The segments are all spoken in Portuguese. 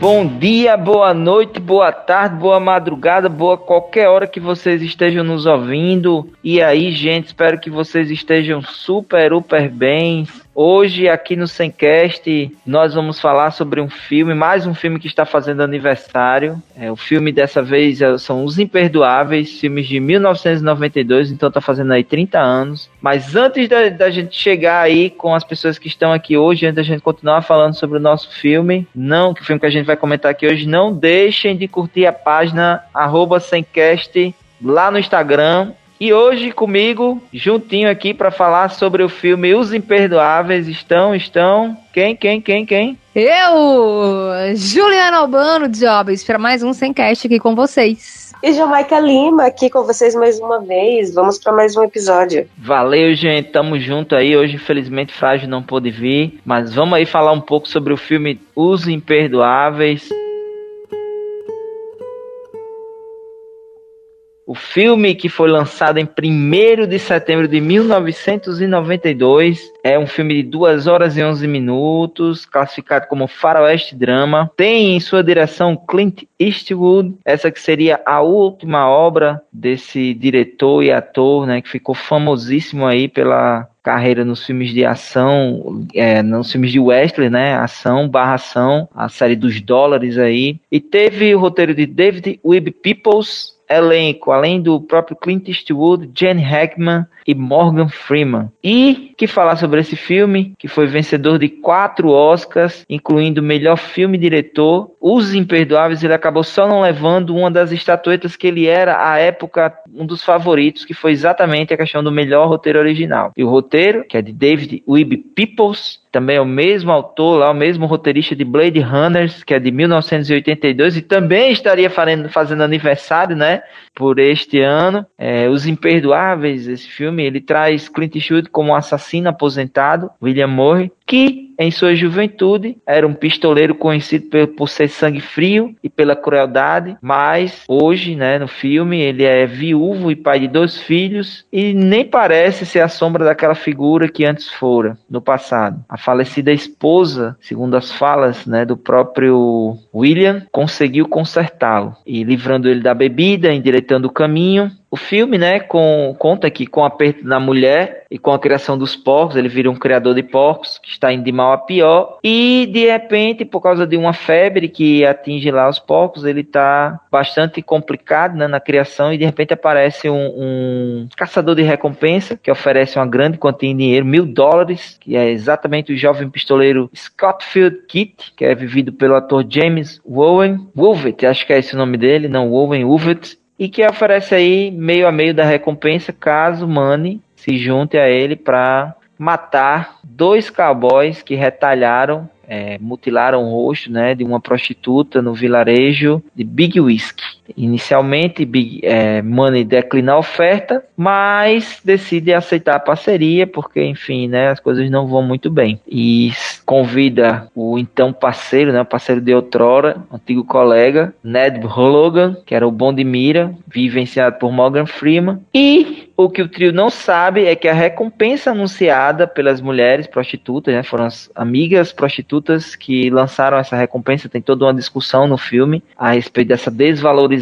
Bom dia, boa noite, boa tarde, boa madrugada, boa qualquer hora que vocês estejam nos ouvindo. E aí, gente, espero que vocês estejam super, super bem. Hoje, aqui no Semcast, nós vamos falar sobre um filme, mais um filme que está fazendo aniversário. É, o filme dessa vez é, são Os Imperdoáveis, filmes de 1992, então está fazendo aí 30 anos. Mas antes da, da, gente chegar aí com as pessoas que estão aqui hoje, antes da gente continuar falando sobre o nosso filme, não, que o filme que a gente vai comentar aqui hoje, não deixem de curtir a página arroba Semcast lá no Instagram e hoje comigo, juntinho aqui para falar sobre o filme Os Imperdoáveis, estão, estão, quem, quem, quem, quem? Eu, Juliana Albano Jobs, para mais um Semcast aqui com vocês. E Jamaica Lima aqui com vocês mais uma vez. Vamos para mais um episódio. Valeu, gente. Tamo junto aí. Hoje, infelizmente, Frágil não pôde vir. Mas vamos aí falar um pouco sobre o filme Os Imperdoáveis. O filme que foi lançado em 1 de setembro de 1992 é um filme de 2 horas e 11 minutos, classificado como faroeste drama. Tem em sua direção Clint Eastwood, essa que seria a última obra desse diretor e ator, né, que ficou famosíssimo aí pela carreira nos filmes de ação, é, nos filmes de Wesley, né? Ação, barra ação, a série dos dólares aí. E teve o roteiro de David Webb Peoples, elenco, além do próprio Clint Eastwood, Jane Hackman e Morgan Freeman. E que falar sobre esse filme, que foi vencedor de quatro Oscars, incluindo melhor filme diretor. Os Imperdoáveis, ele acabou só não levando uma das estatuetas que ele era, à época, um dos favoritos, que foi exatamente a questão do melhor roteiro original. E o roteiro, que é de David Webb Peoples, também é o mesmo autor lá, o mesmo roteirista de Blade Runners, que é de 1982, e também estaria fazendo, fazendo aniversário, né, por este ano. É, Os Imperdoáveis, esse filme, ele traz Clint Eastwood como assassino aposentado, William Murray, que em sua juventude era um pistoleiro conhecido por, ser sangue frio e pela crueldade, mas hoje, né, no filme, ele é viúvo e pai de dois filhos e nem parece ser a sombra daquela figura que antes fora no passado. A falecida esposa, segundo as falas, né, do próprio William, conseguiu consertá-lo e livrando ele da bebida, endireitando o caminho, o filme, né, com, conta que com o aperto da mulher e com a criação dos porcos, ele vira um criador de porcos que está indo de mal a pior. E de repente, por causa de uma febre que atinge lá os porcos, ele está bastante complicado né, na criação e de repente aparece um, um, caçador de recompensa que oferece uma grande quantia de dinheiro, mil dólares, que é exatamente o jovem pistoleiro Scottfield Kit, que é vivido pelo ator James Woven, Wolvet, acho que é esse o nome dele, não Woven, Wolvet, e que oferece aí meio a meio da recompensa caso Manny se junte a ele para matar dois cowboys que retalharam é, mutilaram o rosto né, de uma prostituta no vilarejo de Big Whiskey. Inicialmente, Big é, Money declina a oferta, mas decide aceitar a parceria porque, enfim, né, as coisas não vão muito bem. E convida o então parceiro, né, parceiro de outrora, antigo colega, Ned Logan, que era o bom de mira, vivenciado por Morgan Freeman, e o que o trio não sabe é que a recompensa anunciada pelas mulheres prostitutas, né, foram as amigas prostitutas que lançaram essa recompensa. Tem toda uma discussão no filme a respeito dessa desvalorização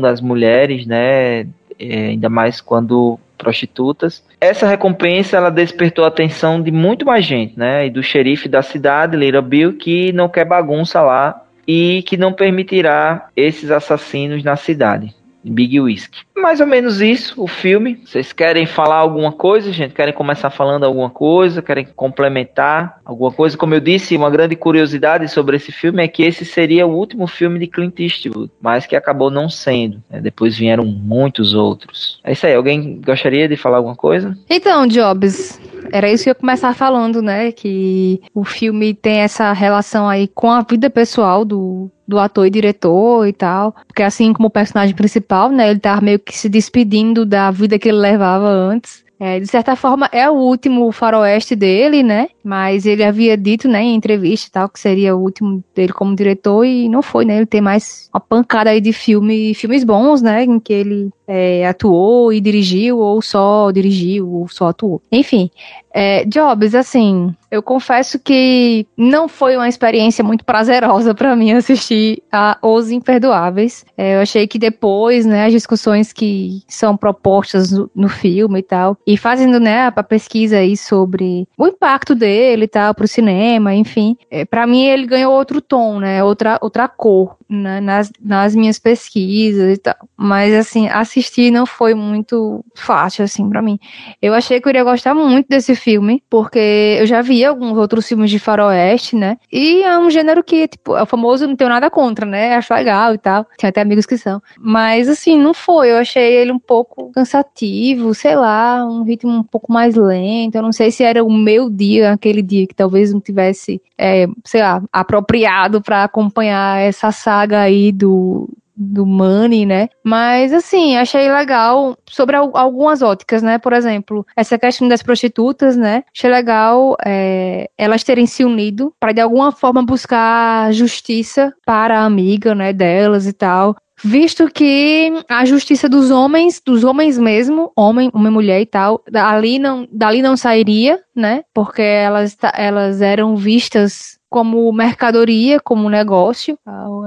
das mulheres, né, é, ainda mais quando prostitutas. Essa recompensa ela despertou a atenção de muito mais gente, né, e do xerife da cidade, Little Bill, que não quer bagunça lá e que não permitirá esses assassinos na cidade. Big Whisky. Mais ou menos isso, o filme. Vocês querem falar alguma coisa, gente? Querem começar falando alguma coisa? Querem complementar alguma coisa? Como eu disse, uma grande curiosidade sobre esse filme é que esse seria o último filme de Clint Eastwood, mas que acabou não sendo. Né? Depois vieram muitos outros. É isso aí. Alguém gostaria de falar alguma coisa? Então, Jobs, era isso que eu ia começar falando, né? Que o filme tem essa relação aí com a vida pessoal do, do ator e diretor e tal. Porque assim como o personagem principal, né? Ele tá meio que se despedindo da vida que ele levava antes. É, de certa forma, é o último faroeste dele, né? Mas ele havia dito, né, em entrevista e tal, que seria o último dele como diretor e não foi, né? Ele tem mais uma pancada aí de filme, filmes bons, né? Em que ele é, atuou e dirigiu, ou só dirigiu, ou só atuou. Enfim, é, Jobs, assim, eu confesso que não foi uma experiência muito prazerosa para mim assistir a Os Imperdoáveis. É, eu achei que depois, né, as discussões que são propostas no, no filme e tal, e fazendo, né, a, pesquisa aí sobre o impacto dele e tal pro cinema, enfim, é, para mim ele ganhou outro tom, né, outra, outra cor né, nas, nas minhas pesquisas e tal. Mas, assim, assistir não foi muito fácil, assim, para mim. Eu achei que eu iria gostar muito desse filme, porque eu já vi alguns outros filmes de faroeste, né? E é um gênero que, tipo, é o famoso não tenho nada contra, né? Acho legal e tal. Tem até amigos que são. Mas, assim, não foi. Eu achei ele um pouco cansativo, sei lá, um ritmo um pouco mais lento. Eu não sei se era o meu dia, aquele dia que talvez não tivesse, é, sei lá, apropriado para acompanhar essa saga aí do, do Money, né? Mas assim, achei legal sobre algumas óticas, né? Por exemplo, essa questão das prostitutas, né? Achei legal é, elas terem se unido para de alguma forma buscar justiça para a amiga, né? Delas e tal. Visto que a justiça dos homens, dos homens mesmo, homem, uma mulher e tal, ali não, dali não sairia, né? Porque elas, elas eram vistas como mercadoria, como negócio.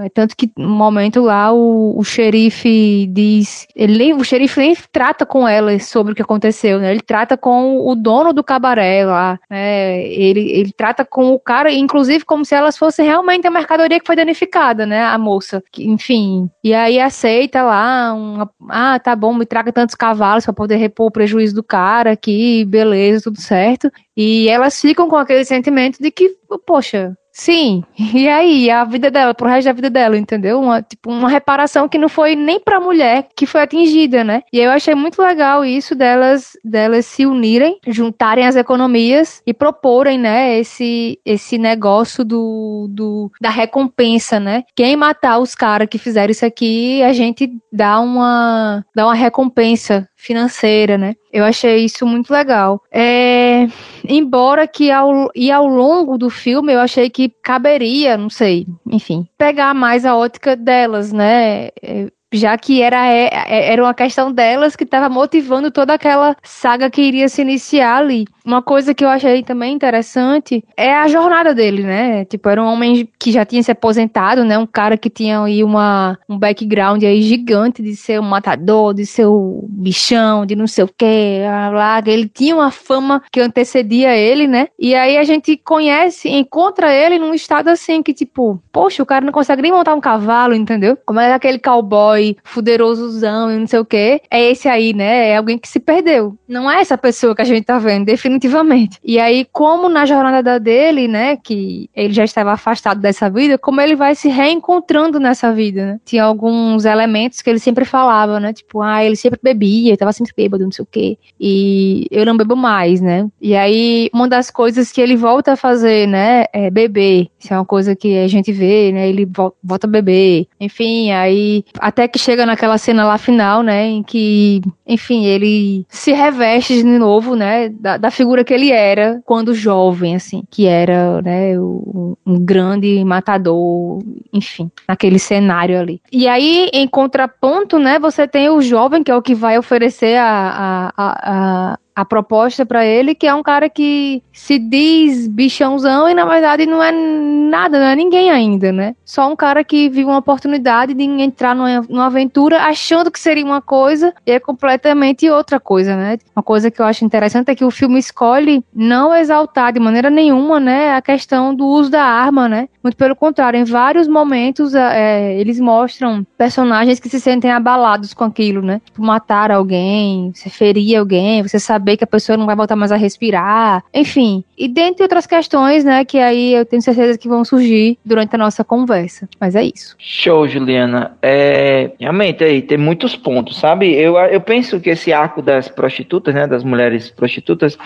É tanto que no momento lá o, o xerife diz, ele nem, o xerife nem trata com ela sobre o que aconteceu, né? Ele trata com o dono do cabaré lá, né? Ele, ele trata com o cara, inclusive como se elas fossem realmente a mercadoria que foi danificada, né? A moça, enfim. E aí aceita lá, uma, ah, tá bom, me traga tantos cavalos para poder repor o prejuízo do cara aqui, beleza, tudo certo. E elas ficam com aquele sentimento de que, poxa, sim, e aí, a vida dela, pro resto da vida dela, entendeu? Uma, tipo, uma reparação que não foi nem pra mulher que foi atingida, né? E eu achei muito legal isso delas, delas se unirem, juntarem as economias e proporem, né, esse, esse negócio do, do, da recompensa, né? Quem matar os caras que fizeram isso aqui, a gente dá uma, dá uma recompensa financeira, né? Eu achei isso muito legal. É, embora que ao, e ao longo do filme eu achei que caberia, não sei, enfim, pegar mais a ótica delas, né? Já que era, é, é, era uma questão delas que estava motivando toda aquela saga que iria se iniciar ali. Uma coisa que eu achei também interessante é a jornada dele, né? Tipo, era um homem que já tinha se aposentado, né? Um cara que tinha aí uma, um background aí gigante de ser um matador, de ser o bichão, de não sei o que, lá. Ele tinha uma fama que antecedia ele, né? E aí a gente conhece, encontra ele num estado assim que, tipo, poxa, o cara não consegue nem montar um cavalo, entendeu? Como é aquele cowboy herói fuderosozão e não sei o que, é esse aí, né? É alguém que se perdeu. Não é essa pessoa que a gente tá vendo, definitivamente. E aí, como na jornada dele, né, que ele já estava afastado dessa vida, como ele vai se reencontrando nessa vida, né? Tinha alguns elementos que ele sempre falava, né? Tipo, ah, ele sempre bebia, tava sempre bêbado, não sei o quê. E eu não bebo mais, né? E aí, uma das coisas que ele volta a fazer, né, é beber. Isso é uma coisa que a gente vê, né? Ele volta a beber. Enfim, aí até que chega naquela cena lá final, né, em que, enfim, ele se reveste de novo, né, da, da figura que ele era quando jovem, assim, que era, né, um, um grande matador, enfim, naquele cenário ali. E aí, em contraponto, né, você tem o jovem, que é o que vai oferecer a, a, a, a proposta para ele, que é um cara que se diz bichãozão e na verdade não é nada, não é ninguém ainda, né? Só um cara que viu uma oportunidade de entrar numa, aventura achando que seria uma coisa e é completamente outra coisa, né? Uma coisa que eu acho interessante é que o filme escolhe não exaltar de maneira nenhuma, né, a questão do uso da arma, né? Muito pelo contrário, em vários momentos é, eles mostram personagens que se sentem abalados com aquilo, né? Tipo, matar alguém, você ferir alguém, você sabe saber que a pessoa não vai voltar mais a respirar, enfim. E dentre outras questões, né, que aí eu tenho certeza que vão surgir durante a nossa conversa. Mas é isso. Show, Juliana. É, realmente aí tem muitos pontos, sabe? Eu, eu penso que esse arco das prostitutas, né, das mulheres prostitutas,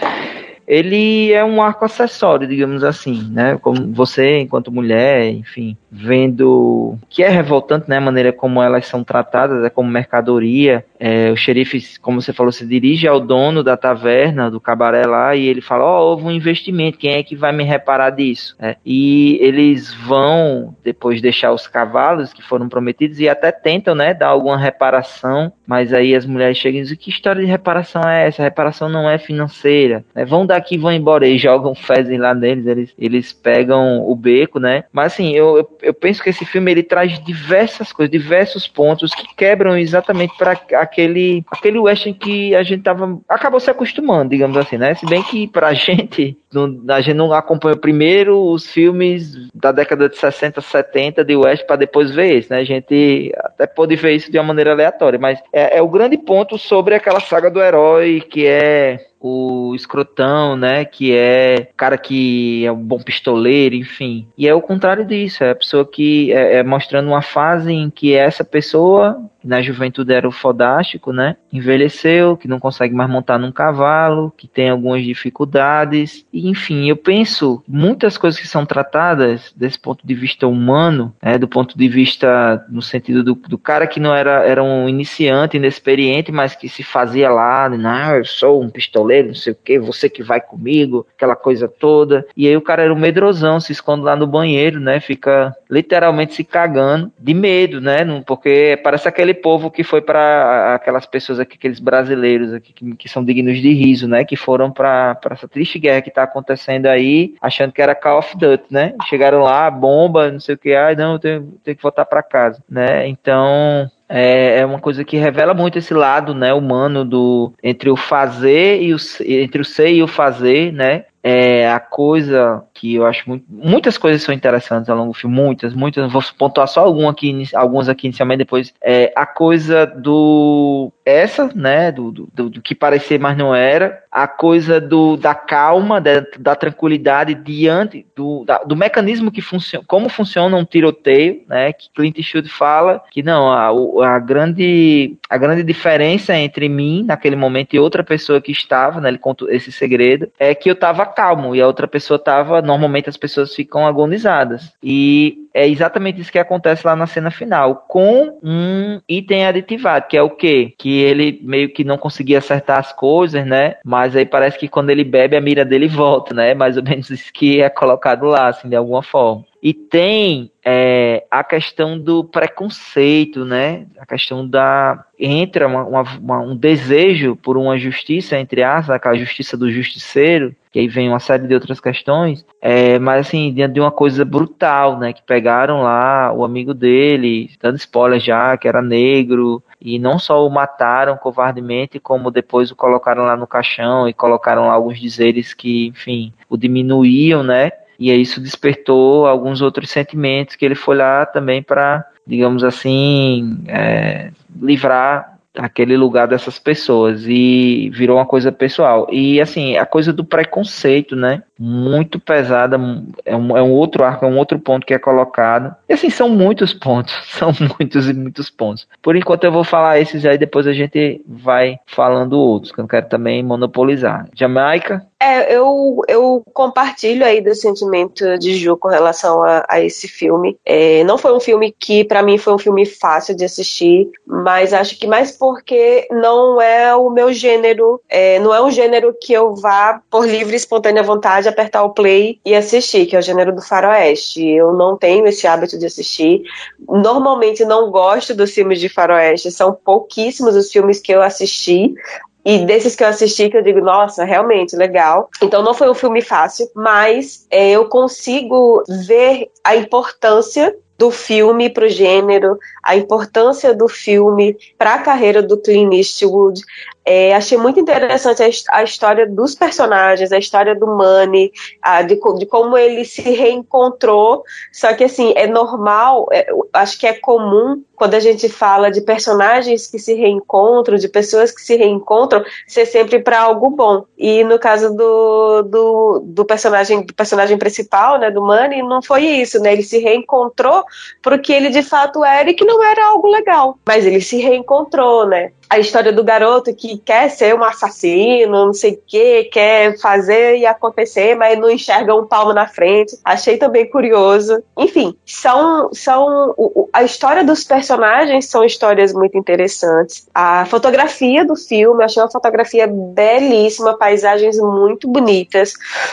ele é um arco acessório, digamos assim, né? Como você, enquanto mulher, enfim, vendo que é revoltante, né? A maneira como elas são tratadas, é como mercadoria. É, o xerife, como você falou, se dirige ao dono da taverna, do cabaré lá, e ele fala: Ó, oh, houve um investimento, quem é que vai me reparar disso? É, e eles vão depois deixar os cavalos que foram prometidos e até tentam, né, dar alguma reparação, mas aí as mulheres chegam e dizem: Que história de reparação é essa? A reparação não é financeira. Né? Vão daqui, vão embora e jogam fezes lá neles, eles, eles pegam o beco, né? Mas assim, eu, eu, eu penso que esse filme ele traz diversas coisas, diversos pontos que quebram exatamente para aquele, aquele western que a gente tava, acabou se acostumando, digamos assim, né? Se bem que pra gente, não, a gente não acompanha primeiro os filmes da década de 60, 70 de western para depois ver esse, né? A gente até pode ver isso de uma maneira aleatória, mas é, é o grande ponto sobre aquela saga do herói que é o escrotão, né? Que é cara que é um bom pistoleiro, enfim. E é o contrário disso, é a pessoa que é, é mostrando uma fase em que essa pessoa na juventude era o fodástico, né? Envelheceu, que não consegue mais montar num cavalo, que tem algumas dificuldades. E, enfim, eu penso muitas coisas que são tratadas desse ponto de vista humano, né? do ponto de vista no sentido do, do cara que não era, era um iniciante, inexperiente, mas que se fazia lá, não, ah, eu sou um pistoleiro, não sei o que, você que vai comigo, aquela coisa toda. E aí o cara era um medrosão, se esconde lá no banheiro, né? Fica literalmente se cagando de medo, né? Porque parece aquele aquele povo que foi para aquelas pessoas aqui, aqueles brasileiros aqui que, que são dignos de riso, né? Que foram para essa triste guerra que está acontecendo aí, achando que era Call of Duty, né? Chegaram lá, bomba, não sei o que, ai, não, eu tenho, tenho que voltar para casa, né? Então, é, é, uma coisa que revela muito esse lado, né, humano do entre o fazer e o entre o ser e o fazer, né? É a coisa que eu acho muito, muitas coisas são interessantes ao longo do filme, muitas, muitas, vou pontuar só algum aqui, alguns aqui inicialmente, depois, é, a coisa do, essa, né, do, do, do, que parecia, mas não era, a coisa do, da calma, da, da tranquilidade diante do, da, do mecanismo que funciona, como funciona um tiroteio, né, que Clint Eastwood fala que não, a, a, grande, a grande diferença entre mim, naquele momento, e outra pessoa que estava, né, ele conta esse segredo, é que eu estava calmo e a outra pessoa estava normalmente as pessoas ficam agonizadas. E é exatamente isso que acontece lá na cena final, com um item aditivado, que é o quê? Que ele meio que não conseguia acertar as coisas, né? Mas aí parece que quando ele bebe, a mira dele volta, né? Mais ou menos isso que é colocado lá, assim, de alguma forma. E tem é, a questão do preconceito, né? A questão da. Entra uma, uma, um desejo por uma justiça, entre aspas, aquela justiça do justiceiro, que aí vem uma série de outras questões, é, mas assim, diante de uma coisa brutal, né? Que pegaram lá o amigo dele, dando spoiler já, que era negro, e não só o mataram covardemente, como depois o colocaram lá no caixão e colocaram lá alguns dizeres que, enfim, o diminuíam, né? E isso despertou alguns outros sentimentos que ele foi lá também para, digamos assim, é, livrar aquele lugar dessas pessoas e virou uma coisa pessoal. E assim, a coisa do preconceito, né? Muito pesada, é um, é um outro arco, é um outro ponto que é colocado. E assim, são muitos pontos, são muitos e muitos pontos. Por enquanto eu vou falar esses aí, depois a gente vai falando outros, que eu não quero também monopolizar. Jamaica, é, eu, eu compartilho aí do sentimento de Ju com relação a, a esse filme. É, não foi um filme que, para mim, foi um filme fácil de assistir, mas acho que mais porque não é o meu gênero, é, não é um gênero que eu vá, por livre e espontânea vontade, apertar o play e assistir, que é o gênero do faroeste. Eu não tenho esse hábito de assistir. Normalmente não gosto dos filmes de faroeste, são pouquíssimos os filmes que eu assisti, e desses que eu assisti, que eu digo, nossa, realmente legal. Então não foi um filme fácil, mas é, eu consigo ver a importância do filme para o gênero, a importância do filme para a carreira do Clint Eastwood, é, achei muito interessante a, a, história dos personagens, a história do Manny, a, de, de, como ele se reencontrou. Só que, assim, é normal, é, acho que é comum quando a gente fala de personagens que se reencontram, de pessoas que se reencontram, ser sempre para algo bom. E no caso do, do, do, personagem do personagem principal, né, do Manny, não foi isso, né? Ele se reencontrou porque ele de fato era e que não era algo legal. Mas ele se reencontrou, né? A história do garoto que quer ser um assassino, não sei o que, quer fazer e acontecer, mas não enxerga um palmo na frente. Achei também curioso. Enfim, são, são a história dos personagens são histórias muito interessantes. A fotografia do filme, achei uma fotografia belíssima, paisagens muito bonitas.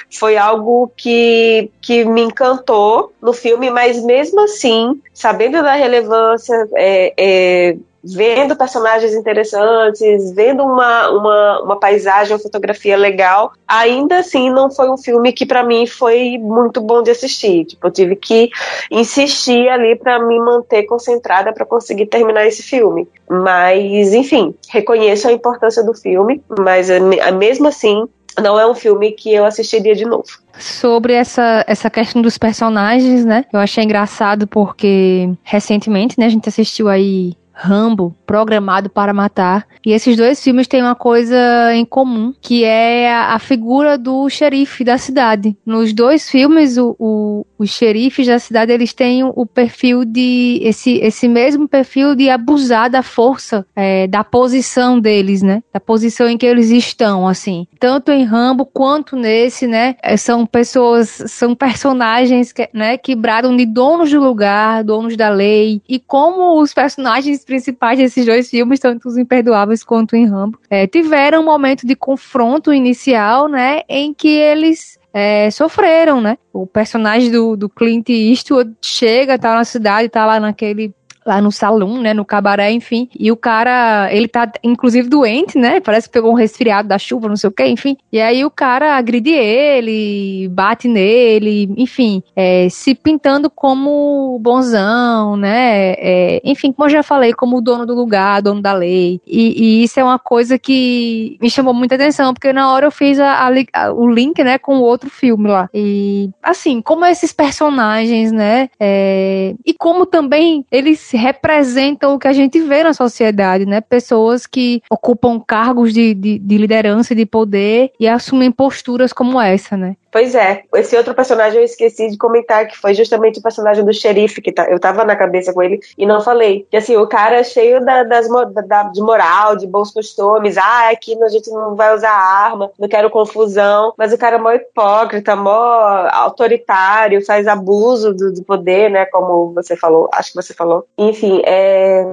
Foi algo que, que me encantou no filme, mas mesmo assim, sabendo da relevância, é, é, vendo personagens interessantes, vendo uma, uma, uma paisagem, uma fotografia legal, ainda assim não foi um filme que para mim foi muito bom de assistir. Tipo, eu tive que insistir ali para me manter concentrada para conseguir terminar esse filme. Mas, enfim, reconheço a importância do filme, mas mesmo assim não é um filme que eu assistiria de novo. Sobre essa, essa questão dos personagens, né? Eu achei engraçado porque recentemente, né, a gente assistiu aí Rambo, Programado para Matar. E esses dois filmes têm uma coisa em comum, que é a, a figura do xerife da cidade. Nos dois filmes, o, o, os xerifes da cidade, eles têm o perfil de... Esse, esse mesmo perfil de abusar da força, é, da posição deles, né? Da posição em que eles estão, assim. Tanto em Rambo quanto nesse, né? É, são pessoas, são personagens que, né, que bradam de donos do lugar, donos da lei. E como os personagens principais desses dois filmes, tanto os Imperdoáveis quanto em Rambo, é, tiveram um momento de confronto inicial, né, em que eles é, sofreram, né? O personagem do, do Clint Eastwood chega, tá na cidade, tá lá naquele lá no salão, né, no cabaré, enfim. E o cara, ele tá inclusive doente, né? Parece que pegou um resfriado da chuva, não sei o que, enfim. E aí o cara agride ele, bate nele, enfim, é, se pintando como bonzão, né? É, enfim, como eu já falei, como dono do lugar, dono da lei. E, e, isso é uma coisa que me chamou muita atenção, porque na hora eu fiz a, a, o link, né, com o outro filme lá. E assim, como esses personagens, né? É, e como também eles representam o que a gente vê na sociedade, né? Pessoas que ocupam cargos de, de, de liderança e de poder e assumem posturas como essa, né? Pois é, esse outro personagem eu esqueci de comentar, que foi justamente o personagem do xerife, que tá, eu tava na cabeça com ele e não falei. Que assim, o cara é cheio da, das, da, de moral, de bons costumes, ah, aqui a gente não vai usar arma, não quero confusão, mas o cara é mó hipócrita, mó autoritário, faz abuso do, do poder, né, como você falou, acho que você falou. Enfim, é,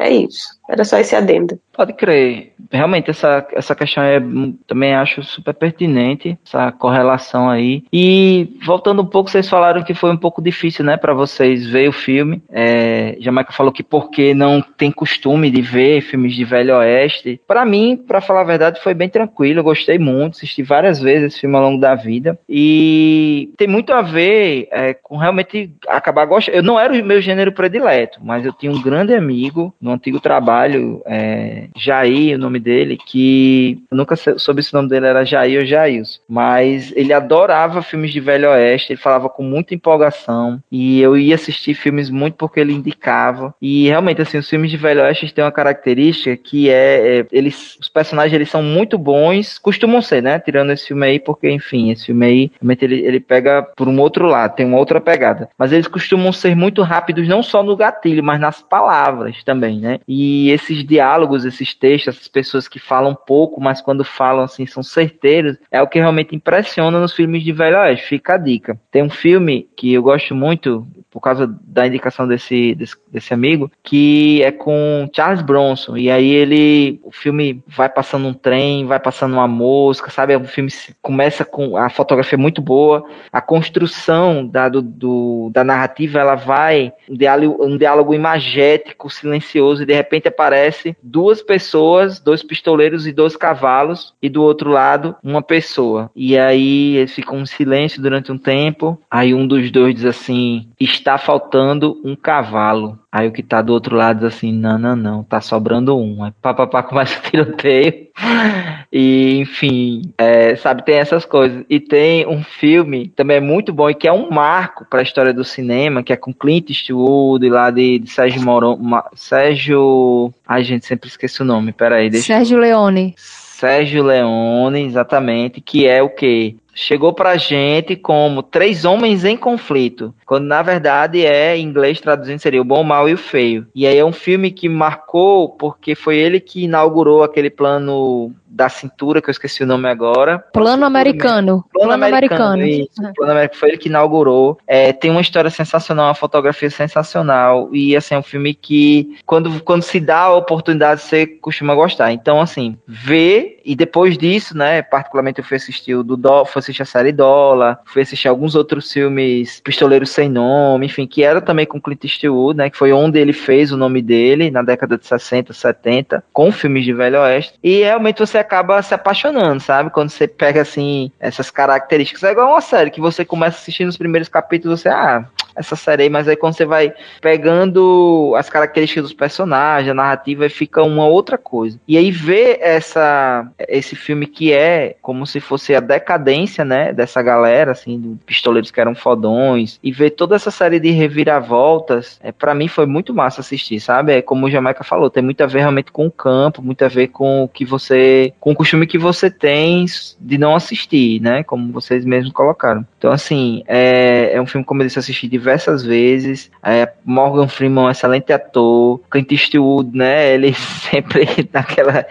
é isso. Era só esse adendo. Pode crer. Realmente, essa, essa questão é, também acho super pertinente, essa correlação aí. E voltando um pouco, vocês falaram que foi um pouco difícil, né, para vocês ver o filme. É, Jamaica falou que porque não tem costume de ver filmes de Velho Oeste. Para mim, para falar a verdade, foi bem tranquilo. Eu gostei muito, assisti várias vezes esse filme ao longo da vida. E tem muito a ver é, com realmente acabar gostando. Eu não era o meu gênero predileto, mas eu tinha um grande amigo no antigo trabalho, é, Jair, o nome dele, que eu nunca soube se o nome dele era Jair ou Jailson, mas ele adorava filmes de Velho Oeste, ele falava com muita empolgação, e eu ia assistir filmes muito porque ele indicava, e realmente, assim, os filmes de Velho Oeste têm uma característica que é, é eles, os personagens, eles são muito bons, costumam ser, né, tirando esse filme aí, porque, enfim, esse filme aí, realmente ele, ele pega por um outro lado, tem uma outra pegada, mas eles costumam ser muito rápidos, não só no gatilho, mas nas palavras também, né? E esses diálogos, esses textos, essas pessoas que falam pouco, mas quando falam assim são certeiros, é o que realmente impressiona nos filmes de Velho Oeste. Fica a dica. Tem um filme que eu gosto muito, por causa da indicação desse, desse, desse, amigo, que é com Charles Bronson. E aí ele, o filme vai passando um trem, vai passando uma mosca, sabe? O filme começa com a fotografia muito boa, a construção da, do, do da narrativa ela vai um diálogo, um diálogo imagético, silencioso, e de repente aparece duas pessoas, dois pistoleiros e dois cavalos, e do outro lado uma pessoa. E aí eles ficam em silêncio durante um tempo. Aí um dos dois diz assim: está faltando um cavalo. Aí o que tá do outro lado diz assim, não, não, não, tá sobrando um. Aí papapá começa o tiroteio. e, enfim, é, sabe, tem essas coisas. E tem um filme também é muito bom e que é um marco para a história do cinema, que é com Clint Eastwood, lá de, de Sérgio Moron, Sérgio... Ai, gente, sempre esqueço o nome, peraí. Deixa Sérgio Leone. Sérgio Leone, exatamente, que é o que? Chegou pra gente como Três Homens em Conflito, quando na verdade é em inglês traduzindo seria o Bom, o Mal e o Feio. E aí é um filme que marcou porque foi ele que inaugurou aquele plano da cintura, que eu esqueci o nome agora. Plano Americano. Plano, Plano Americano. americano. Isso, uhum. Plano Americano foi ele que inaugurou. É, tem uma história sensacional, uma fotografia sensacional. E assim, é um filme que, quando, quando se dá a oportunidade, você costuma gostar. Então, assim, ver e depois disso, né, particularmente eu fui assistir o do Dó, fui assistir a série Dólar, fui assistir alguns outros filmes, Pistoleiro Sem Nome, enfim, que era também com Clint Eastwood, né, que foi onde ele fez o nome dele, na década de 60, 70, com filmes de Velho Oeste. E realmente você acaba se apaixonando, sabe? Quando você pega, assim, essas características. É igual uma série que você começa assistindo os primeiros capítulos, você, ah, essa série aí, mas aí quando você vai pegando as características dos personagens, a narrativa, fica uma outra coisa. E aí ver essa, esse filme que é como se fosse a decadência, né, dessa galera, assim, de pistoleiros que eram fodões, e ver toda essa série de reviravoltas, é, para mim foi muito massa assistir, sabe? É como o Jamaica falou, tem muito a ver realmente com o campo, muito a ver com o que você, com o costume que você tem de não assistir, né, como vocês mesmos colocaram. Então, assim, é, é um filme, como eu disse, assisti diversas vezes. É, Morgan Freeman, um excelente ator. Clint Eastwood, né? Ele sempre naquela.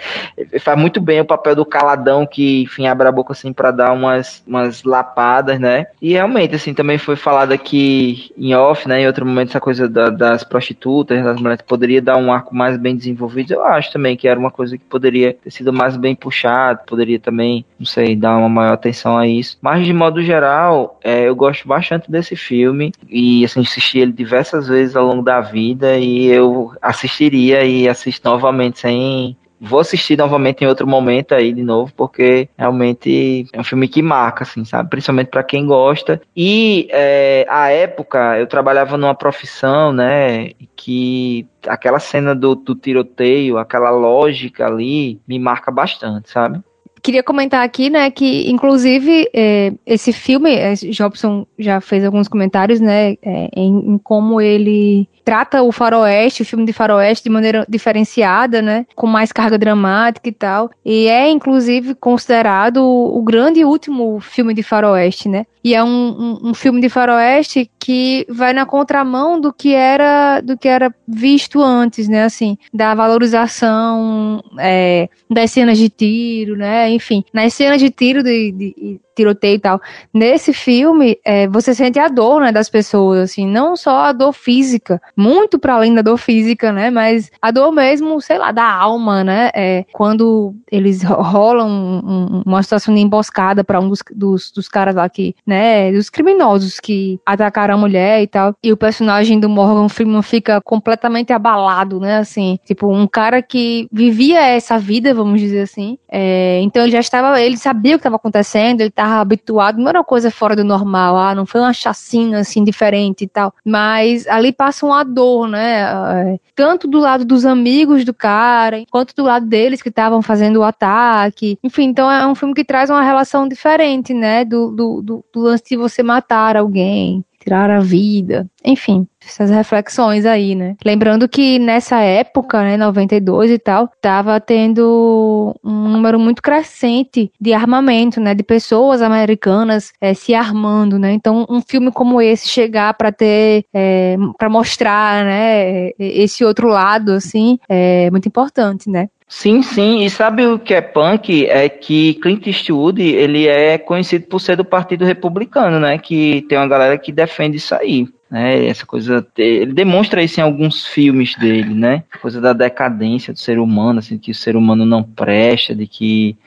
faz muito bem o papel do caladão que, enfim, abre a boca assim para dar umas, umas lapadas, né? E realmente, assim, também foi falado aqui em off, né? Em outro momento, essa coisa da, das prostitutas, das mulheres, poderia dar um arco mais bem desenvolvido. Eu acho também que era uma coisa que poderia ter sido mais bem puxado, poderia também, não sei, dar uma maior atenção a isso. Mas, de modo geral, é, eu gosto bastante desse filme. E e assim, assisti ele diversas vezes ao longo da vida e eu assistiria e assisto novamente sem vou assistir novamente em outro momento aí de novo, porque realmente é um filme que marca, assim, sabe? Principalmente para quem gosta. E é, a época eu trabalhava numa profissão, né, que aquela cena do, do tiroteio, aquela lógica ali, me marca bastante, sabe? Queria comentar aqui, né, que inclusive é, esse filme, é, Jobson já fez alguns comentários, né, é, em, em, como ele trata o faroeste, o filme de faroeste de maneira diferenciada, né, com mais carga dramática e tal, e é inclusive considerado o, grande último filme de faroeste, né, e é um, um, um, filme de faroeste que vai na contramão do que era do que era visto antes, né? Assim, da valorização é, das cenas de tiro, né? Enfim, nas cenas de tiro de, de tiroteio e tal. Nesse filme, é, você sente a dor, né, das pessoas, assim, não só a dor física, muito para além da dor física, né, mas a dor mesmo, sei lá, da alma, né, é, quando eles rolam um, uma situação de emboscada para um dos, dos, dos, caras lá que, né, dos criminosos que atacaram a mulher e tal, e o personagem do Morgan Freeman fica completamente abalado, né, assim, tipo, um cara que vivia essa vida, vamos dizer assim, é, então ele já estava, ele sabia o que estava acontecendo, ele estava habituado, não era uma coisa fora do normal, ah, não foi uma chacina assim diferente e tal. Mas ali passa uma dor, né? Eh, tanto do lado dos amigos do cara, quanto do lado deles que estavam fazendo o ataque. Enfim, então é um filme que traz uma relação diferente, né? Do, do, do, do lance de você matar alguém tirar a vida, enfim, essas reflexões aí, né? Lembrando que nessa época, né, 92 e tal, tava tendo um número muito crescente de armamento, né, de pessoas americanas é, se armando, né? Então, um filme como esse chegar para ter, é, para mostrar, né, esse outro lado, assim, é muito importante, né? Sim, sim. E sabe o que é punk? É que Clint Eastwood, ele é conhecido por ser do Partido Republicano, né? Que tem uma galera que defende isso aí. Né, essa coisa, ele demonstra isso em alguns filmes dele, né? Coisa da decadência do ser humano, assim, que o ser humano não presta, de que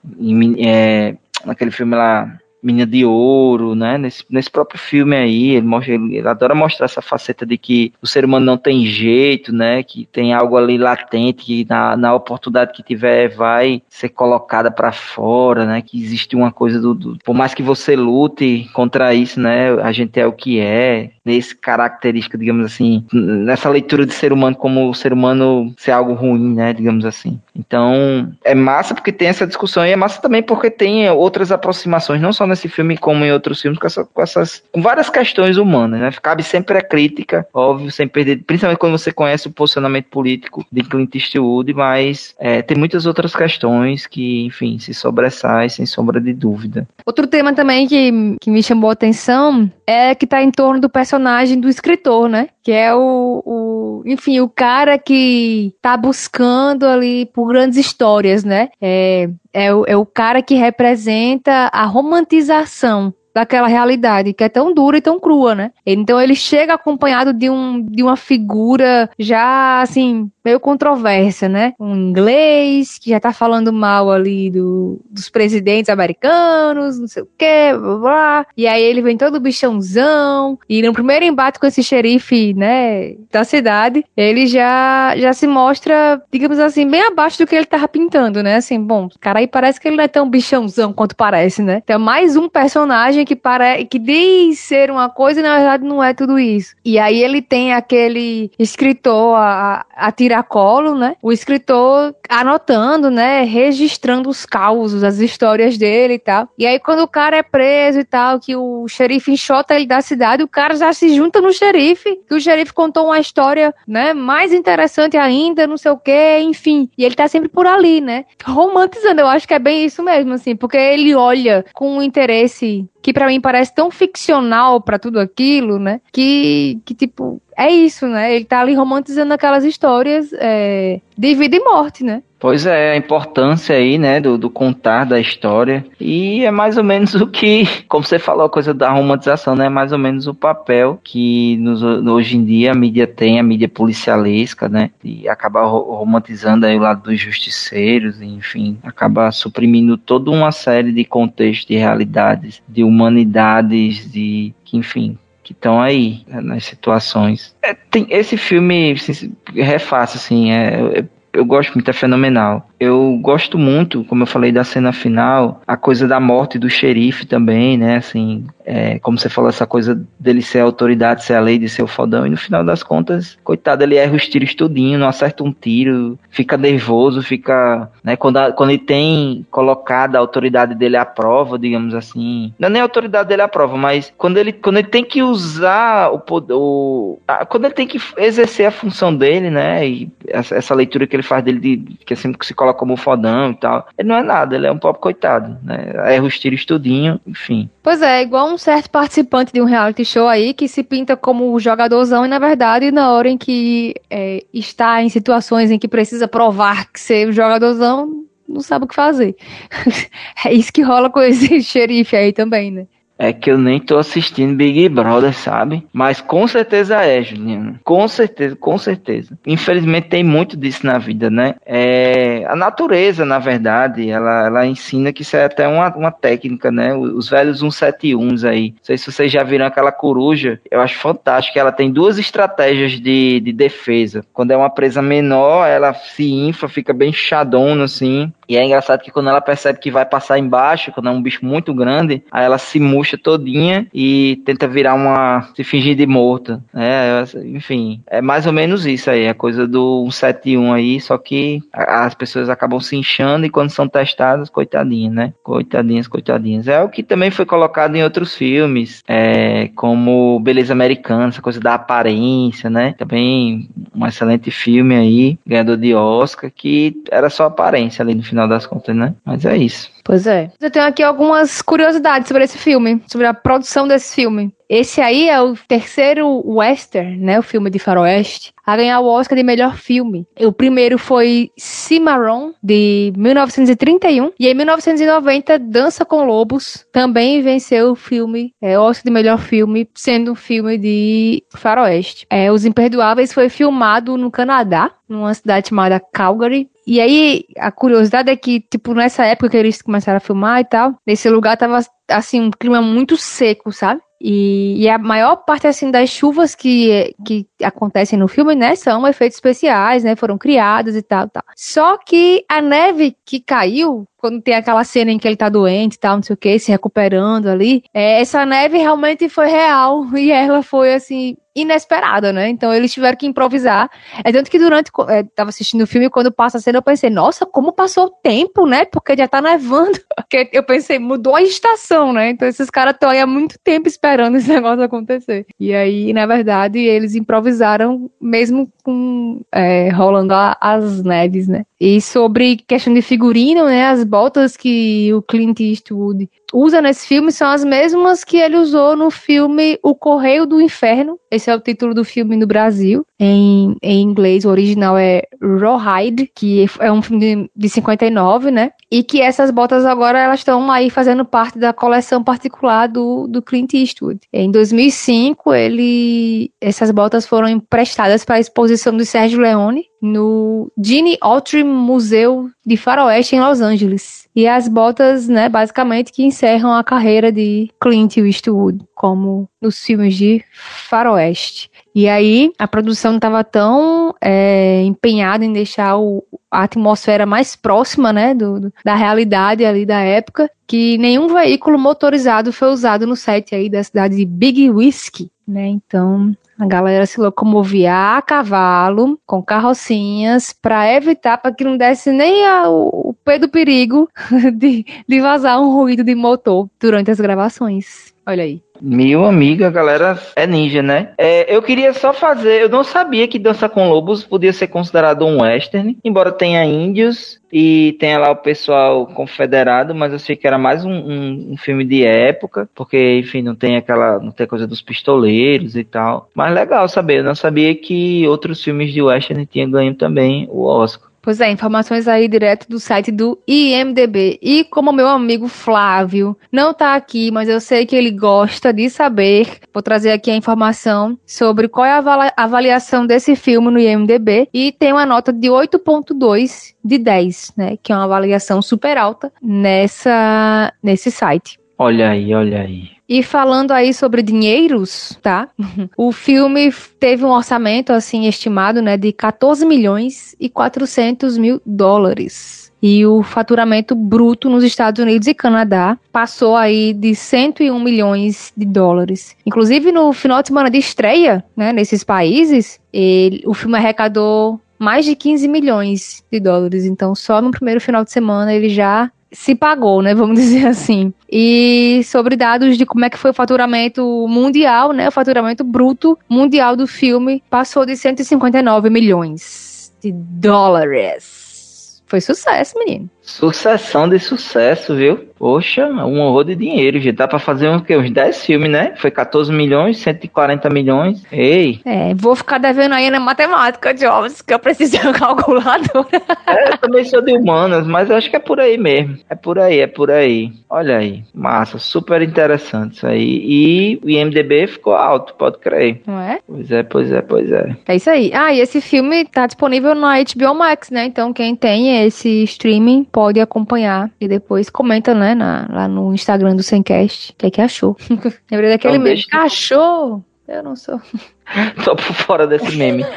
é, naquele filme lá Menina de Ouro, né? Nesse, nesse próprio filme aí, ele, mostra, ele adora mostrar essa faceta de que o ser humano não tem jeito, né? Que tem algo ali latente, que na, na oportunidade que tiver vai ser colocada para fora, né? Que existe uma coisa do, do, Por mais que você lute contra isso, né? A gente é o que é, nesse característica, digamos assim, nessa leitura de ser humano como o ser humano ser algo ruim, né? Digamos assim. Então, é massa porque tem essa discussão e é massa também porque tem outras aproximações, não só nesse filme, como em outros filmes, com, essa, com essas. com várias questões humanas, né? Cabe sempre a crítica, óbvio, sem perder. Principalmente quando você conhece o posicionamento político de Clint Eastwood, mas é, tem muitas outras questões que, enfim, se sobressaem sem sombra de dúvida. Outro tema também que, que me chamou a atenção é que tá em torno do personagem do escritor, né? Que é o, o enfim, o cara que tá buscando ali por grandes histórias, né? É, é, é o cara que representa a romantização daquela realidade que é tão dura e tão crua, né? Então ele chega acompanhado de, um, de uma figura já assim meio controversa, né? Um inglês que já tá falando mal ali do, dos presidentes americanos, não sei o que, blá, blá. E aí ele vem todo bichãozão. E no primeiro embate com esse xerife, né, da cidade, ele já, já se mostra, digamos assim, bem abaixo do que ele tava pintando, né? Assim, bom, cara aí parece que ele não é tão bichãozão quanto parece, né? Então, mais um personagem que parece que diz ser uma coisa e na verdade não é tudo isso. E aí ele tem aquele escritor a, a tirar tiracolo, né? O escritor anotando, né? Registrando os causos, as histórias dele e tal. E aí, quando o cara é preso e tal, que o xerife enxota ele da cidade, o cara já se junta no xerife, que o xerife contou uma história, né? Mais interessante ainda, não sei o quê, enfim. E ele tá sempre por ali, né? Romantizando, eu acho que é bem isso mesmo, assim, porque ele olha com interesse que para mim parece tão ficcional para tudo aquilo, né? Que, que tipo, é isso, né? Ele tá ali romantizando aquelas histórias é, de vida e morte, né? Pois é, a importância aí, né, do, do, contar da história. E é mais ou menos o que, como você falou, a coisa da romantização, né? É mais ou menos o papel que nos, hoje em dia a mídia tem, a mídia policialesca, né? E acaba romantizando aí o lado dos justiceiros, enfim, acaba suprimindo toda uma série de contextos, de realidades, de humanidades, de que, enfim, que estão aí né, nas situações. É, tem, esse filme assim, refaça, assim, é, é, eu gosto muito, é fenomenal. Eu gosto muito, como eu falei da cena final, a coisa da morte do xerife também, né? Assim, é, como você falou, essa coisa dele ser a autoridade, ser a lei, de ser o fodão. E no final das contas, coitado, ele erra os tiros tudinho, não acerta um tiro, fica nervoso, fica. Né, quando, a, quando ele tem colocado a autoridade dele à prova, digamos assim. Não é nem a autoridade dele à prova, mas quando ele, quando ele tem que usar o poder. O, a, quando ele tem que exercer a função dele, né? E essa, essa leitura que ele faz dele de que é sempre se coloca como fodão e tal. Ele não é nada, ele é um pobre coitado, né? Erra os tiros tudinho, enfim. Pois é, igual um certo participante de um reality show aí que se pinta como jogadorzão e na verdade na hora em que é, está em situações em que precisa provar que ser jogadorzão não sabe o que fazer. é isso que rola com esse xerife aí também, né? É que eu nem tô assistindo Big Brother, sabe? Mas com certeza é, Juliano. Com certeza, com certeza. Infelizmente tem muito disso na vida, né? É, a natureza, na verdade, ela, ela ensina que isso é até uma, uma técnica, né? Os velhos 171 aí. Não sei se vocês já viram aquela coruja. Eu acho fantástico. Ela tem duas estratégias de, de defesa. Quando é uma presa menor, ela se infla, fica bem chadona, assim. E é engraçado que quando ela percebe que vai passar embaixo, quando é um bicho muito grande, aí ela se murcha todinha e tenta virar uma. se fingir de morta. É, enfim, é mais ou menos isso aí, a coisa do 171 aí, só que as pessoas acabam se inchando e quando são testadas, coitadinhas, né? Coitadinhas, coitadinhas. É o que também foi colocado em outros filmes, é, como Beleza Americana, essa coisa da aparência, né? Também um excelente filme aí, ganhador de Oscar, que era só aparência ali no final final das contas, né? Mas é isso. Pois é. Eu tenho aqui algumas curiosidades sobre esse filme, sobre a produção desse filme. Esse aí é o terceiro western, né, o filme de faroeste, a ganhar o Oscar de melhor filme. O primeiro foi Cimarron, de 1931, e em 1990, Dança com Lobos, também venceu o filme, é, Oscar de melhor filme, sendo um filme de faroeste. É, Os Imperdoáveis foi filmado no Canadá, numa cidade chamada Calgary, e aí, a curiosidade é que, tipo, nessa época que eles começaram a filmar e tal, nesse lugar tava, assim, um clima muito seco, sabe? E, e, a maior parte assim das chuvas que, que acontecem no filme, né, são efeitos especiais, né, foram criados e tal, tal. Só que a neve que caiu quando tem aquela cena em que ele tá doente e tal, não sei o que, se recuperando ali, é, essa neve realmente foi real e ela foi assim inesperada, né? Então eles tiveram que improvisar. É tanto que durante é, tava assistindo o filme quando passa a cena eu pensei, nossa, como passou o tempo, né? Porque já tá nevando. Porque eu pensei, mudou a estação, né? Então esses caras estão aí há muito tempo esperando esse negócio acontecer. E aí, na verdade, eles improvisaram mesmo com é, rolando a, as neves, né? E sobre questão de figurino, né? As botas que o Clint Eastwood usa nesse filme são as mesmas que ele usou no filme O Correio do Inferno. Esse é o título do filme no Brasil. Em, em inglês, o original é Rawhide, que é um filme de, de 59, né? E que essas botas agora elas estão aí fazendo parte da coleção particular do, do Clint Eastwood. Em 2005, ele essas botas foram emprestadas para a exposição do Sérgio Leone no Gene Autry Museu de Faroeste em Los Angeles. E as botas, né, basicamente que encerram a carreira de Clint Eastwood, como nos filmes de Faroeste. E aí a produção estava tão é, empenhada em deixar o, a atmosfera mais próxima, né, do, do, da realidade ali da época, que nenhum veículo motorizado foi usado no set aí da cidade de Big Whiskey, né? Então a galera se locomovia a cavalo, com carrocinhas, para evitar, para que não desse nem a, o, pé do perigo de, de vazar um ruído de motor durante as gravações. Olha aí. Meu amigo, a galera é ninja, né? É, eu queria só fazer. Eu não sabia que Dança com Lobos podia ser considerado um western, embora tenha índios e tenha lá o pessoal confederado, mas eu sei que era mais um, um, um, filme de época, porque, enfim, não tem aquela. não tem coisa dos pistoleiros e tal. Mas legal saber, eu não sabia que outros filmes de western tinham ganho também o Oscar. Pois é, informações aí direto do site do IMDB. E como meu amigo Flávio não tá aqui, mas eu sei que ele gosta de saber, vou trazer aqui a informação sobre qual é a avaliação desse filme no IMDB. E tem uma nota de 8.2 de 10, né? Que é uma avaliação super alta nessa, nesse site. Olha aí, olha aí. E falando aí sobre dinheiros, tá? O filme teve um orçamento, assim, estimado, né, de 14 milhões e 400 mil dólares. E o faturamento bruto nos Estados Unidos e Canadá passou aí de 101 milhões de dólares. Inclusive, no final de semana de estreia, né, nesses países, ele, o filme arrecadou mais de 15 milhões de dólares. Então, só no primeiro final de semana ele já se pagou, né? Vamos dizer assim. E sobre dados de como é que foi o faturamento mundial, né? O faturamento bruto mundial do filme passou de 159 milhões de dólares. Foi sucesso, menino. Sucessão de sucesso, viu? Poxa, um horror de dinheiro, já dá pra fazer uns, uns 10 filmes, né? Foi 14 milhões, 140 milhões. Ei! É, vou ficar devendo aí na matemática, Jobs, que eu preciso de uma calculadora. É, eu também sou de humanas, mas acho que é por aí mesmo. É por aí, é por aí. Olha aí, massa, super interessante isso aí. E o IMDB ficou alto, pode crer. Não é? Pois é, pois é, pois é. É isso aí. Ah, e esse filme tá disponível na HBO Max, né? Então quem tem esse streaming pode acompanhar e depois comenta, né, na, lá no Instagram do Semcast, o que é que achou. Lembrei daquele então, meme, deixa... cachorro! Eu não sou. Tô por fora desse meme.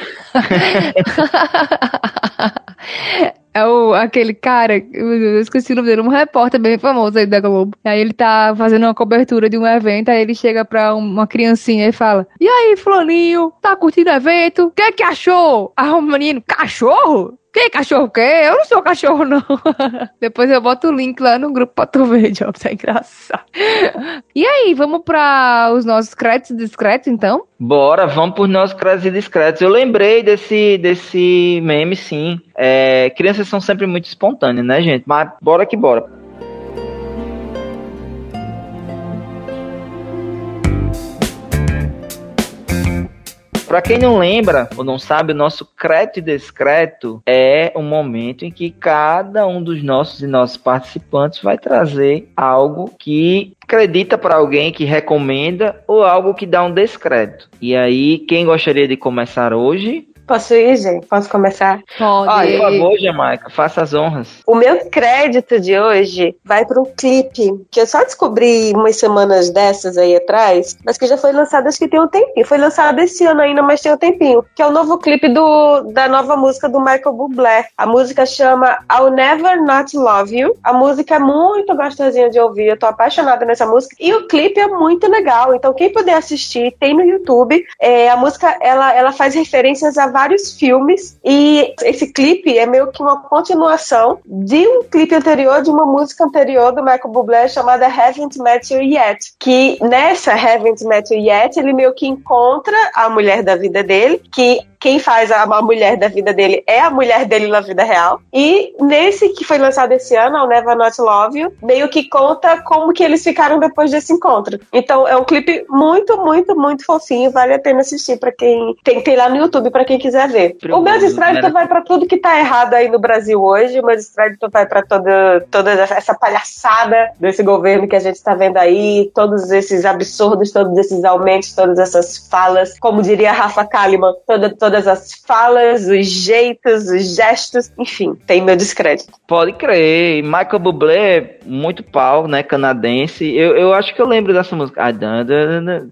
é o, aquele cara, eu esqueci o nome dele, um repórter bem famoso aí da Globo. Aí ele tá fazendo uma cobertura de um evento, aí ele chega pra uma criancinha e fala: E aí, Fulaninho, tá curtindo o evento? O que é que achou? Ah, o menino, cachorro? Que cachorro que? Eu não sou cachorro, não. Depois eu boto o link lá no grupo pra tu ver, Jobs. É engraçado. E aí, vamos para os nossos créditos discretos, então? Bora, vamos pros nossos créditos discretos. Eu lembrei desse, desse meme, sim. É, crianças são sempre muito espontâneas, né, gente? Mas bora que bora. Para quem não lembra ou não sabe, o nosso crédito e descreto é um momento em que cada um dos nossos e nossos participantes vai trazer algo que acredita para alguém que recomenda ou algo que dá um descrédito. E aí, quem gostaria de começar hoje? Posso ir, gente? Posso começar? Pode. Olha, por favor, Jamaica, faça as honras. O meu crédito de hoje vai para um clipe que eu só descobri umas semanas dessas aí atrás, mas que já foi lançado acho que tem um tempinho. Foi lançado esse ano ainda, mas tem um tempinho. Que é o novo clipe do, da nova música do Michael Bublé. A música chama I'll Never Not Love You. A música é muito gostosinha de ouvir, eu tô apaixonada nessa música. E o clipe é muito legal, então quem puder assistir, tem no YouTube. É, a música, ela, ela faz referências a vários filmes e esse clipe é meio que uma continuação de um clipe anterior, de uma música anterior do Michael Bublé chamada Haven't Met You Yet. Que nessa Haven't Met You Yet, ele meio que encontra a mulher da vida dele, que quem faz a, a, mulher da vida dele é a mulher dele na vida real. E nesse que foi lançado esse ano, o Never Not Love You, meio que conta como que eles ficaram depois desse encontro. Então é um clipe muito, muito, muito fofinho, vale a pena assistir para quem tem, tem lá no YouTube para quem quiser ver. o meu descrédito vai para tudo que tá errado aí no Brasil hoje, o meu descrédito vai para toda, toda essa palhaçada desse governo que a gente tá vendo aí, todos esses absurdos, todos esses aumentos, todas essas falas, como diria Rafa Kalimann, toda, toda todas as falas, os jeitos, os gestos, enfim, tem meu descrédito. Pode crer. Michael Bublé, muito pau, né, canadense. Eu, eu acho que eu lembro dessa música. Ah,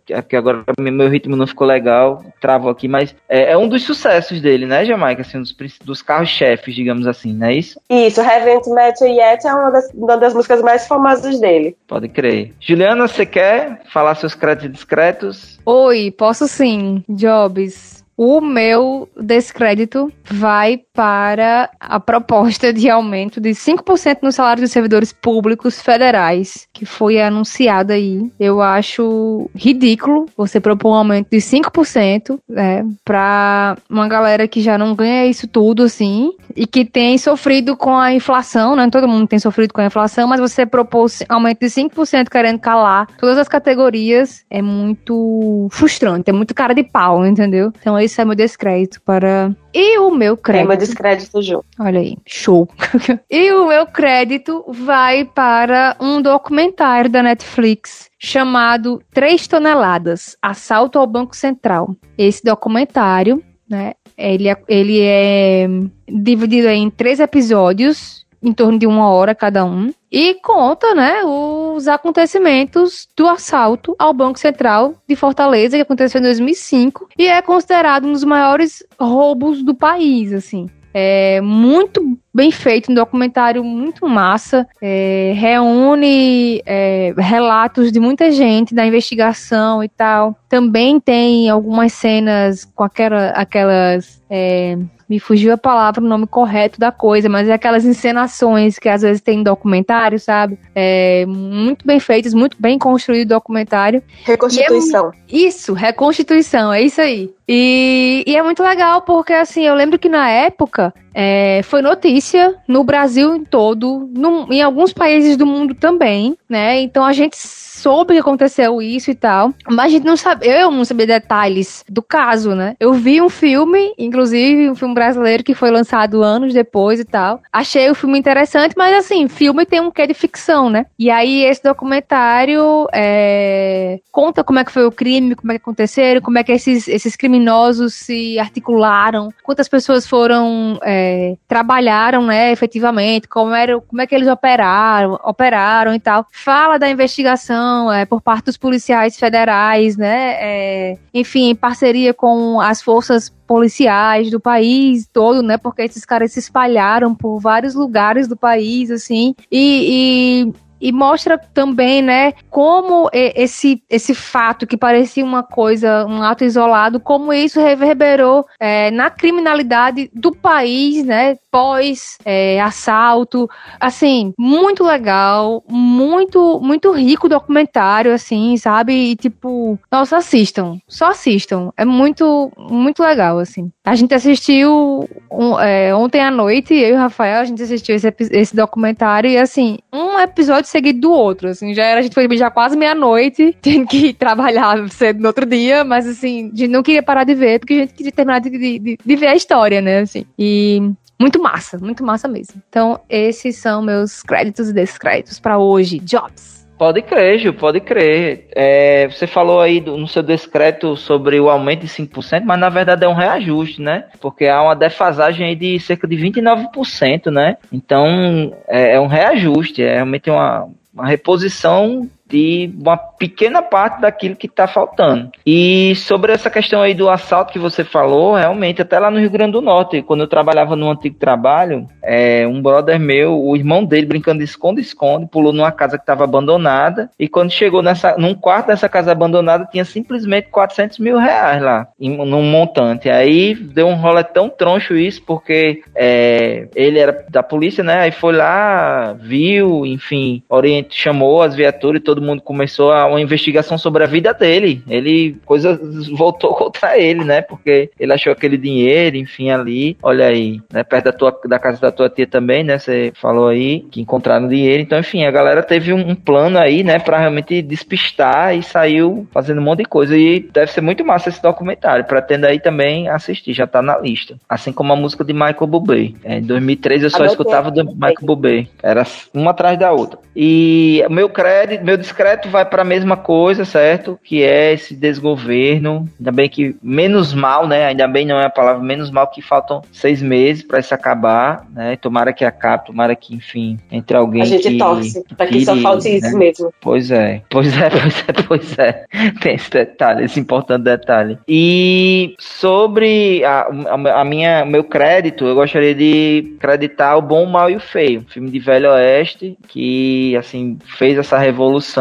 é que agora meu ritmo não ficou legal, travou aqui, mas é, é um dos sucessos dele, né, Jamaica? Assim, um dos, dos carros-chefes, digamos assim, não é isso? Isso, Haven't Met You Yet é uma das, uma das músicas mais famosas dele. Pode crer. Juliana, você quer falar seus créditos discretos? Oi, posso sim. Jobs. O meu descrédito vai para a proposta de aumento de 5% no salário dos servidores públicos federais, que foi anunciada aí. Eu acho ridículo você propor um aumento de 5% né, para uma galera que já não ganha isso tudo, assim, e que tem sofrido com a inflação, né? Todo mundo tem sofrido com a inflação, mas você propor aumento de 5% querendo calar todas as categorias é muito frustrante, é muito cara de pau, entendeu? Então esse é meu descrédito para e o meu crédito. Tem meu descrédito, Ju. Olha aí, show. e o meu crédito vai para um documentário da Netflix chamado Três Toneladas Assalto ao Banco Central. Esse documentário, né? Ele é, ele é dividido em três episódios em torno de uma hora cada um, e conta, né, os acontecimentos do assalto ao Banco Central de Fortaleza, que aconteceu em 2005, e é considerado um dos maiores roubos do país, assim. É muito bem feito, um documentário muito massa. É, reúne é, relatos de muita gente da investigação e tal. Também tem algumas cenas com aquela, aquelas é, me fugiu a palavra, o nome correto da coisa, mas é aquelas encenações que às vezes tem em documentário, sabe? É, muito bem feitas, muito bem construído o documentário. Reconstituição. É, isso, reconstituição, é isso aí. E, e, é muito legal porque, assim, eu lembro que na época é, foi notícia no Brasil em todo, no, em alguns países do mundo também, né? Então a gente soube que aconteceu isso e tal, mas a gente não sabe, eu não sabia detalhes do caso, né? Eu vi um filme, inclusive um filme brasileiro que foi lançado anos depois e tal. Achei o filme interessante, mas assim, filme tem um quê de ficção, né? E aí esse documentário é, conta como é que foi o crime, como é que aconteceram, como é que esses, esses criminosos se articularam, quantas pessoas foram é, trabalharam, né, efetivamente, como era, como é que eles operaram, operaram e tal. Fala da investigação é, por parte dos policiais federais, né? É, enfim, em parceria com as forças policiais do país todo, né? Porque esses caras se espalharam por vários lugares do país, assim, e, e mostra também, né, como esse, esse fato que parecia uma coisa, um ato isolado, como isso reverberou é, na criminalidade do país, né, pós é, assalto, assim, muito legal, muito, muito rico documentário, assim, sabe, e tipo, nossa, assistam, só assistam, é muito, muito legal, assim. A gente assistiu um, é, ontem à noite, eu e o Rafael, a gente assistiu esse, esse documentário e, assim, um episódio seguido do outro, assim, já era, a gente foi já quase meia-noite, tendo que trabalhar cedo no outro dia, mas, assim, a gente não queria parar de ver, porque a gente queria terminar de, de, de ver a história, né, assim. E muito massa, muito massa mesmo. Então, esses são meus créditos e descréditos para hoje. Jobs. Pode crer, Gil, pode crer. É, você falou aí do, no seu decreto sobre o aumento de 5%, mas na verdade é um reajuste, né? Porque há uma defasagem aí de cerca de 29%, né? Então é, é um reajuste, é realmente uma, uma reposição de uma pequena parte daquilo que está faltando. E sobre essa questão aí do assalto que você falou, realmente, até lá no Rio Grande do Norte, quando eu trabalhava no antigo trabalho, é, um brother meu, o irmão dele, brincando de esconde-esconde, pulou numa casa que estava abandonada, e quando chegou nessa, num quarto dessa casa abandonada, tinha simplesmente 400 mil reais lá, em, num montante. Aí deu um rolê tão troncho isso, porque é, ele era da polícia, né? Aí foi lá, viu, enfim, oriente, chamou as viaturas e todo mundo começou a, uma investigação sobre a vida dele. Ele, coisa voltou contra ele, né? Porque ele achou aquele dinheiro, enfim, ali. Olha aí, né? Perto da, tua, da casa da tua tia também, né? Você falou aí que encontraram dinheiro. Então, enfim, a galera teve um, um plano aí, né? Pra realmente despistar e saiu fazendo um monte de coisa. E deve ser muito massa esse documentário. Pretendo aí também assistir, já tá na lista. Assim como a música de Michael Bublé. É, em 2003 eu só escutava do Michael Bublé. Era uma atrás da outra. E meu crédito, meu discreto vai para a mesma coisa, certo? Que é esse desgoverno. Ainda bem que menos mal, né? Ainda bem não é a palavra menos mal que faltam seis meses para isso acabar, né? Tomara que acabe, tomara que, enfim, entre alguém. A gente que, torce para que só falte né? isso mesmo. Pois é, pois é, pois é, pois é. Tem esse detalhe, esse importante detalhe. E sobre a, a, a minha, meu crédito, eu gostaria de creditar o Bom, o Mal e o Feio, filme de Velho Oeste que assim fez essa revolução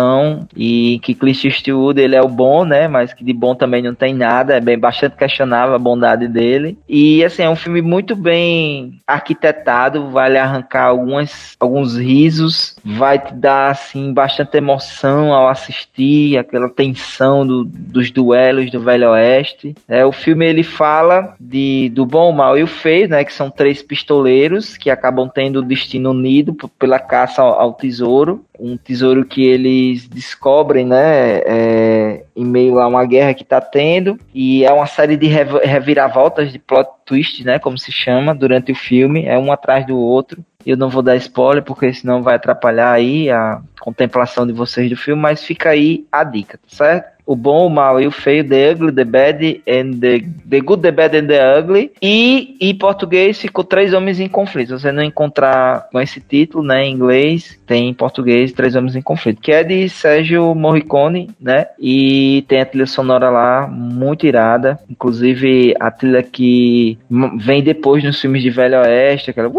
e que Clint Eastwood ele é o bom, né? Mas que de bom também não tem nada, é bem bastante questionável a bondade dele. E assim, é um filme muito bem arquitetado, vai arrancar algumas, alguns risos, vai te dar assim bastante emoção ao assistir, aquela tensão do, dos duelos do Velho Oeste. É, o filme ele fala de do bom, mal e o feio, né? Que são três pistoleiros que acabam tendo o destino unido pela caça ao, ao tesouro um tesouro que eles descobrem, né, é, em meio a uma guerra que está tendo, e é uma série de reviravoltas, de plot twist, né, como se chama, durante o filme, é um atrás do outro. Eu não vou dar spoiler, porque senão vai atrapalhar aí a contemplação de vocês do filme, mas fica aí a dica, tá certo? o bom, o mal e o feio, The Ugly, The Bad and the, the Good, The Bad and the Ugly. E em português ficou Três Homens em Conflito. Você não encontrar com esse título, né, em inglês, tem em português Três Homens em Conflito, que é de Sérgio Morricone, né? E tem a trilha sonora lá muito irada, inclusive a trilha que vem depois nos filmes de Velho Oeste, aquela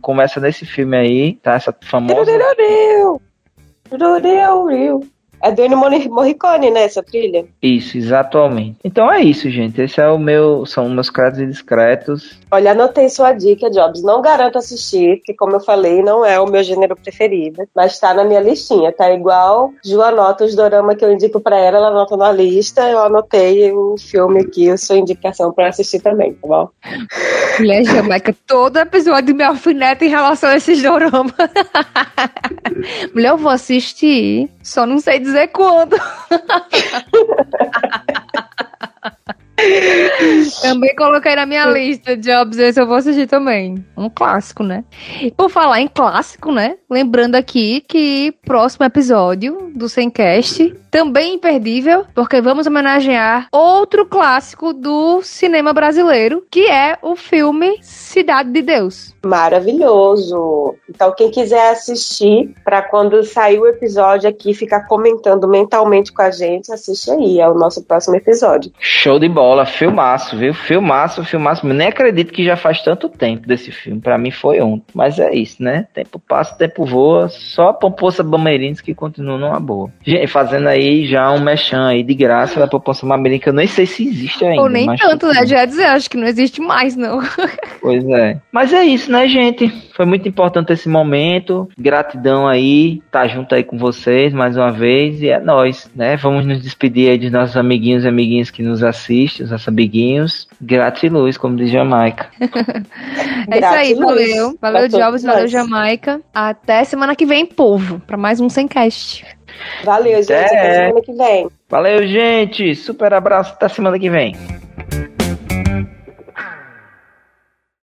começa nesse filme aí, tá? Essa famosa é do Ennio Morricone, né, essa trilha? Isso, exatamente. Então é isso, gente. Esse é o meu, são meus créditos discretos. Olha, anotei sua dica, Jobs. Não garanto assistir, porque como eu falei, não é o meu gênero preferido, mas tá na minha listinha. Tá igual Ju anota os dorama que eu indico pra ela, ela anota na lista, eu anotei o filme aqui, a sua indicação pra assistir também, tá bom? Mulher Jamaica, todo episódio me alfineta em relação a esses doramas. Mulher, eu vou assistir, só não sei dizer quando. também coloquei na minha lista Jobs, esse eu vou assistir também. Um clássico, né? E por falar em clássico, né? Lembrando aqui que próximo episódio do Semcast também imperdível, porque vamos homenagear outro clássico do cinema brasileiro, que é o filme Cidade de Deus. Maravilhoso. Então, quem quiser assistir, para quando sair o episódio aqui, ficar comentando mentalmente com a gente, assiste aí, é o nosso próximo episódio. Show de bola, filmaço, viu? Filmaço, filmaço. Nem acredito que já faz tanto tempo desse filme. Para mim foi ontem. Mas é isso, né? Tempo passa, tempo voa. Só a Pomposa Bameirinhos que continua numa boa. Gente, fazendo aí aí já um mechan aí de graça da população americana. Eu nem sei se existe ainda. Ou nem tanto, né? Já ia dizer, acho que não existe mais, não. Pois é. Mas é isso, né, gente? Foi muito importante esse momento. Gratidão aí, tá junto aí com vocês mais uma vez. E é nós, né? Vamos nos despedir aí dos nossos amiguinhos e amiguinhas que nos assistem, os nossos amiguinhos. Gratiluz, como diz Jamaica. é isso aí, valeu. Valeu, Jobs, valeu, Jamaica. Até semana que vem, povo, para mais um Semcast. Valeu, gente. Até semana que vem. Valeu, gente. Super abraço. Até semana que vem.